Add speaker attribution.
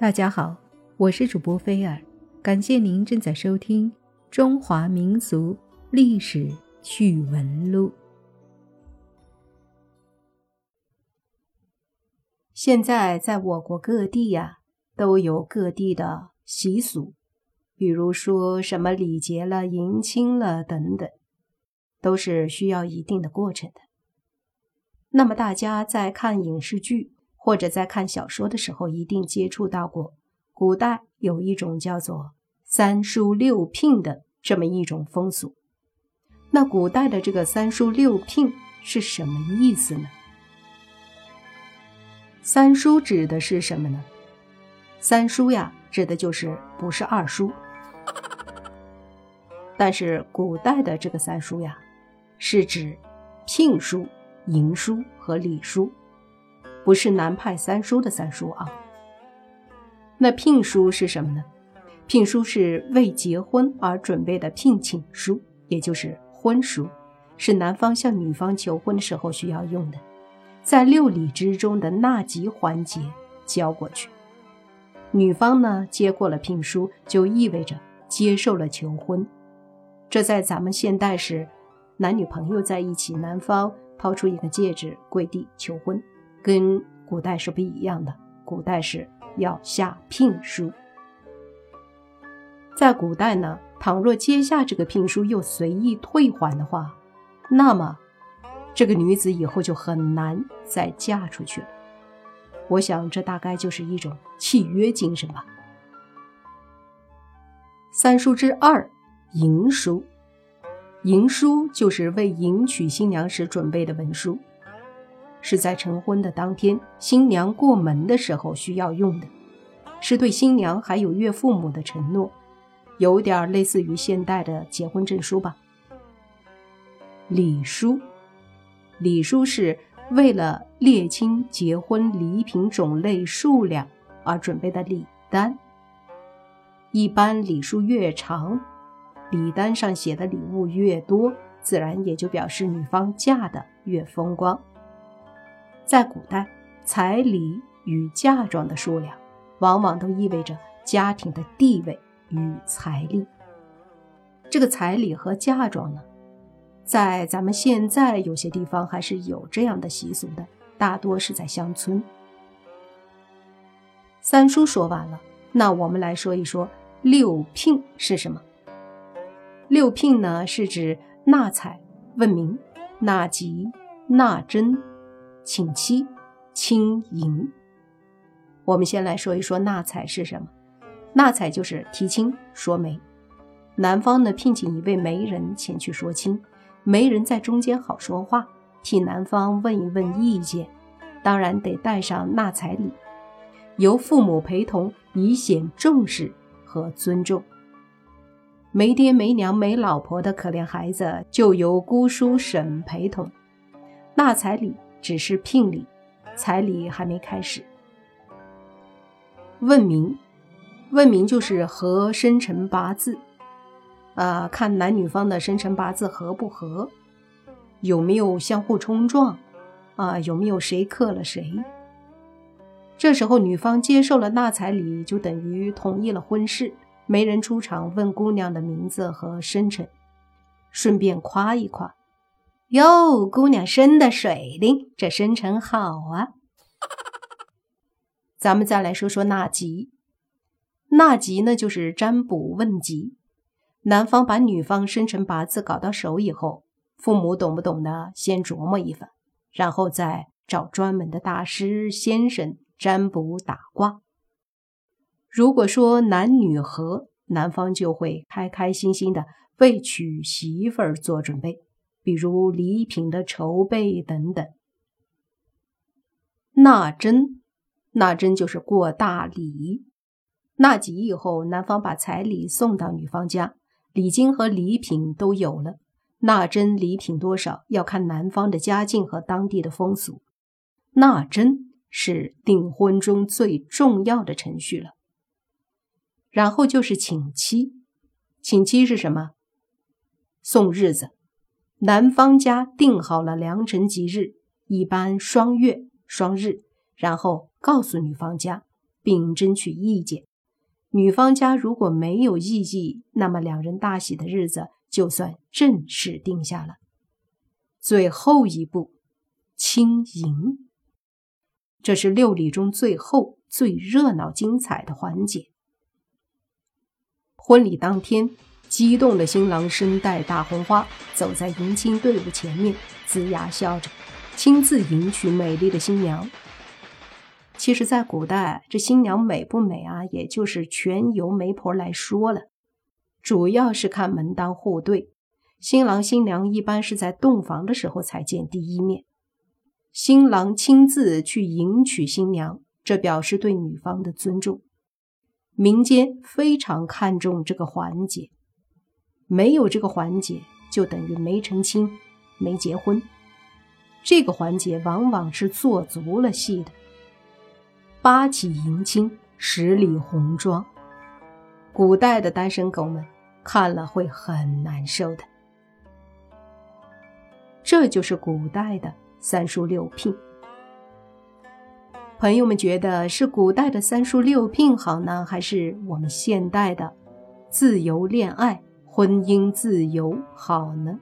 Speaker 1: 大家好，我是主播菲尔，感谢您正在收听《中华民俗历史趣闻录》。现在在我国各地呀，都有各地的习俗，比如说什么礼节了、迎亲了等等，都是需要一定的过程的。那么大家在看影视剧。或者在看小说的时候，一定接触到过，古代有一种叫做“三书六聘”的这么一种风俗。那古代的这个“三书六聘”是什么意思呢？三书指的是什么呢？三书呀，指的就是不是二书。但是古代的这个三书呀，是指聘书、迎书和礼书。不是南派三叔的三叔啊。那聘书是什么呢？聘书是为结婚而准备的聘请书，也就是婚书，是男方向女方求婚的时候需要用的，在六礼之中的纳吉环节交过去。女方呢接过了聘书，就意味着接受了求婚。这在咱们现代是男女朋友在一起，男方抛出一个戒指跪地求婚。跟古代是不一样的，古代是要下聘书。在古代呢，倘若接下这个聘书又随意退还的话，那么这个女子以后就很难再嫁出去了。我想，这大概就是一种契约精神吧。三书之二，迎书。迎书就是为迎娶新娘时准备的文书。是在成婚的当天，新娘过门的时候需要用的，是对新娘还有岳父母的承诺，有点类似于现代的结婚证书吧。礼书，礼书是为了列清结婚礼品种类数量而准备的礼单。一般礼书越长，礼单上写的礼物越多，自然也就表示女方嫁的越风光。在古代，彩礼与嫁妆的数量，往往都意味着家庭的地位与财力。这个彩礼和嫁妆呢，在咱们现在有些地方还是有这样的习俗的，大多是在乡村。三叔说完了，那我们来说一说六聘是什么？六聘呢，是指纳采、问名、纳吉、纳征。请妻、亲迎。我们先来说一说纳采是什么？纳采就是提亲说媒，男方呢聘请一位媒人前去说亲，媒人在中间好说话，替男方问一问意见，当然得带上纳采礼，由父母陪同以显重视和尊重。没爹没娘没老婆的可怜孩子就由姑叔婶陪同，纳彩礼。只是聘礼，彩礼还没开始。问名，问名就是合生辰八字，啊，看男女方的生辰八字合不合，有没有相互冲撞，啊，有没有谁克了谁。这时候女方接受了纳彩礼，就等于同意了婚事。媒人出场问姑娘的名字和生辰，顺便夸一夸。哟，姑娘生的水灵，这生辰好啊！咱们再来说说纳吉。纳吉呢，就是占卜问吉。男方把女方生辰八字搞到手以后，父母懂不懂呢，先琢磨一番，然后再找专门的大师先生占卜打卦。如果说男女合，男方就会开开心心的为娶媳妇儿做准备。比如礼品的筹备等等。纳征，纳征就是过大礼。纳吉以后，男方把彩礼送到女方家，礼金和礼品都有了。纳征礼品多少要看男方的家境和当地的风俗。纳征是订婚中最重要的程序了。然后就是请期，请期是什么？送日子。男方家定好了良辰吉日，一般双月双日，然后告诉女方家，并争取意见。女方家如果没有异议，那么两人大喜的日子就算正式定下了。最后一步，亲迎，这是六礼中最后最热闹精彩的环节。婚礼当天，激动的新郎身戴大红花，走在迎亲队伍前面，龇牙笑着，亲自迎娶美丽的新娘。其实，在古代，这新娘美不美啊，也就是全由媒婆来说了，主要是看门当户对。新郎新娘一般是在洞房的时候才见第一面，新郎亲自去迎娶新娘，这表示对女方的尊重。民间非常看重这个环节，没有这个环节，就等于没成亲、没结婚。这个环节往往是做足了戏的。八起迎亲，十里红妆，古代的单身狗们看了会很难受的。这就是古代的三书六聘。朋友们觉得是古代的三书六聘好呢，还是我们现代的自由恋爱、婚姻自由好呢？